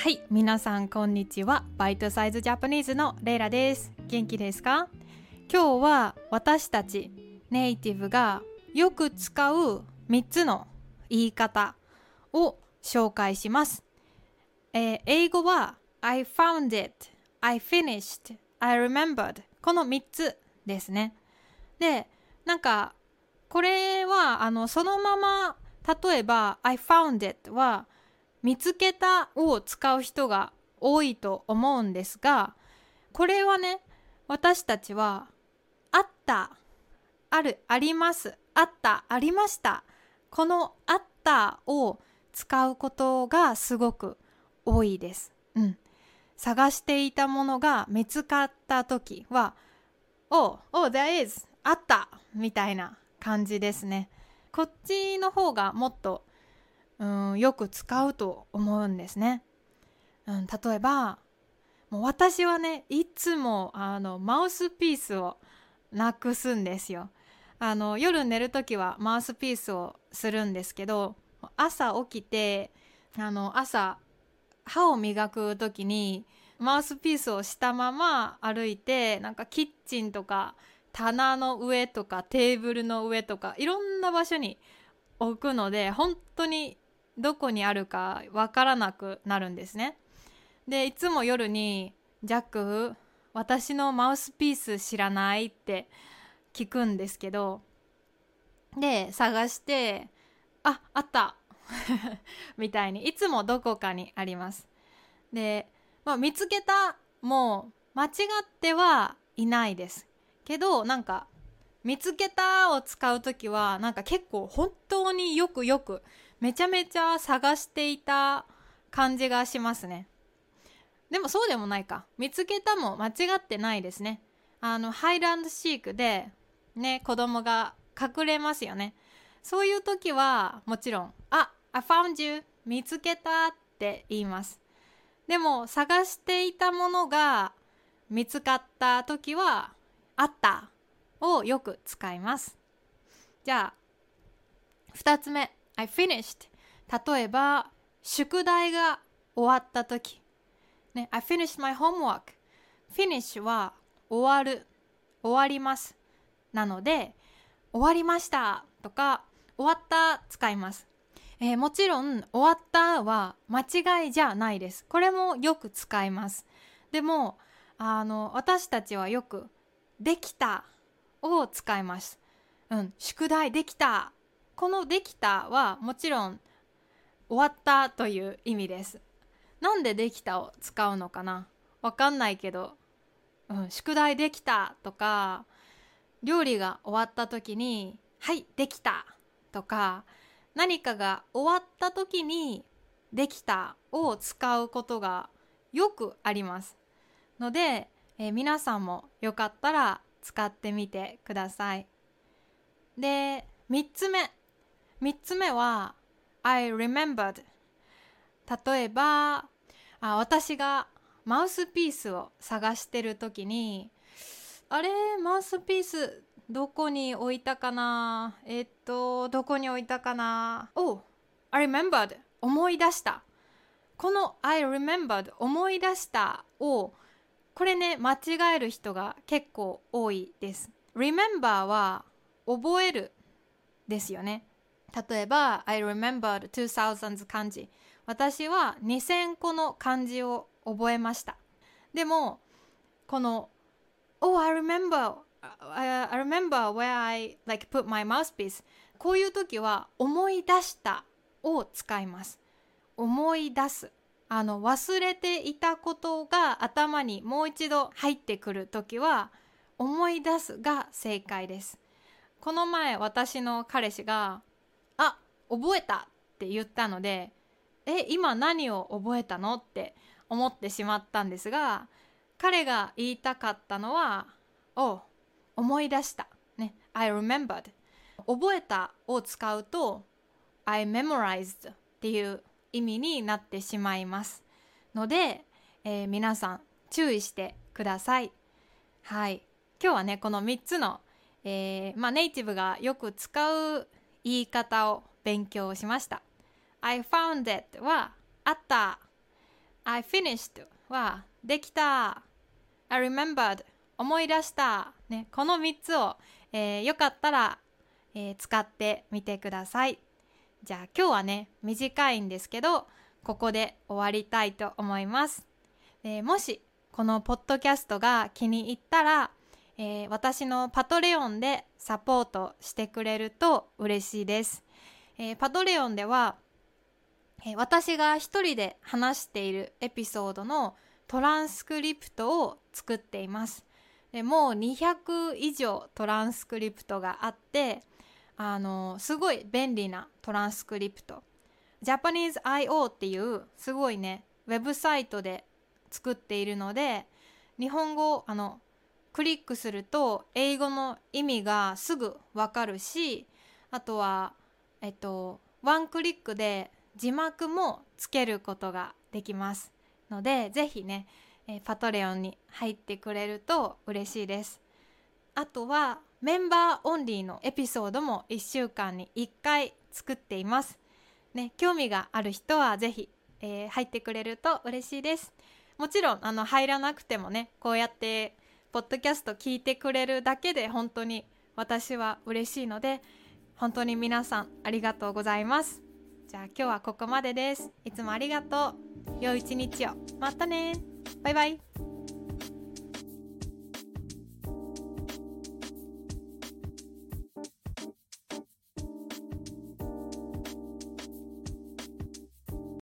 はい、皆さんこんにちは。バイトサイズジャパニーズのレイラです。元気ですか？今日は私たちネイティブがよく使う3つの言い方を紹介します。えー英語は I found it, I finished, I remembered この3つですね。で、なんかこれはあのそのまま例えば I found it は見つけたを使う人が多いと思うんですがこれはね私たちはあったあるありますあったありましたこのあったを使うことがすごく多いです。うん、探していたものが見つかった時は「Oh, oh, there is あった」みたいな感じですね。こっちの方がもっとうんよく使うと思うんですね。うん、例えばもう私はねいつもあのマウスピースをなくすんですよ。あの夜寝る時はマウスピースをするんですけど朝起きてあの朝歯を磨く時にマウスピースをしたまま歩いてなんかキッチンとか棚の上とかテーブルの上とかいろんな場所に置くので本当にどこにあるかわからなくなるんですね。でいつも夜に「ジャック私のマウスピース知らない?」って聞くんですけどで探して「ああった」みたいにいつもどこかにあります。で、まあ、見つけたもう間違ってはいないです。けどなんか見つけたを使う時はなんか結構本当によくよくめちゃめちゃ探していた感じがしますね。でもそうでもないか。見つけたも間違ってないですね。あのハイランドシークでね子供が隠れますよね。そういう時はもちろん「あ I found you 見つけた」って言います。でも探していたものが見つかった時は「あった」をよく使います。じゃあ2つ目。I finished 例えば宿題が終わった時、ね、I finished my homework finish は終わる。終わります。なので終わりました。とか終わった使います、えーもちろん終わったは間違いじゃないです。これもよく使います。でもあの私たちはよくできたを使います。うん宿題できた。このできたはもちろん終わったという意味です。なんでできたを使うのかな？わかんないけど、うん、宿題できたとか料理が終わった時にはいできたとか何かが終わった時にできたを使うことがよくあります。ので、えー皆さんもよかったら使ってみてください。で3つ目。3つ目は I remembered 例えばあ私がマウスピースを探してる時にあれ？マウスピースどこに置いたかな？えっとどこに置いたかな？お I remembered 思い出した。この I remembered 思い出したをこれね間違える人が結構多いです remember は覚えるですよね例えば I remembered 2000漢字私は2000個の漢字を覚えましたでもこの Oh I remember I remember where I like put my mouthpiece こういう時は思い出したを使います思い出すあの忘れていたことが頭にもう一度入ってくる時は思い出すが正解ですこの前私の彼氏が「あ覚えた」って言ったので「え今何を覚えたの?」って思ってしまったんですが彼が言いたかったのは「お思い出した」ね「I remembered」覚えたを使うと「I memorized」っていう意味になってしまいますので、えー皆さん注意してください。はい。今日はねこの3つの、えーまあ、ネイティブがよく使う言い方を勉強しました。I found it はあった。I finished はできた。I remembered 思い出した、ね、この3つを、えー、よかったら、えー、使ってみてください。じゃあ今日はね短いんですけどここで終わりたいと思います、えー、もしこのポッドキャストが気に入ったら、えー、私のパトレオンでサポートしてくれると嬉しいです、えー、パトレオンでは、え私が一人で話しているエピソードのトランスクリプトを作っています。でもう200以上トランスクリプトがあってあのすごい便利なトランスクリプト。Japanese.io っていうすごいねウェブサイトで作っているので日本語あのクリックすると英語の意味がすぐわかるしあとはえっとワンクリックで字幕もつけることができますのでぜひね、えパトレオンに入ってくれると嬉しいです。あとはメンバーオンリーのエピソードも1週間に1回作っています。ね興味がある人はぜひ、えー、入ってくれると嬉しいです。もちろんあの入らなくてもねこうやってポッドキャスト聞いてくれるだけで本当に私は嬉しいので本当に皆さんありがとうございます。じゃあ今日はここまでです。いつもありがとう。良い一日を。またね。バイバイ。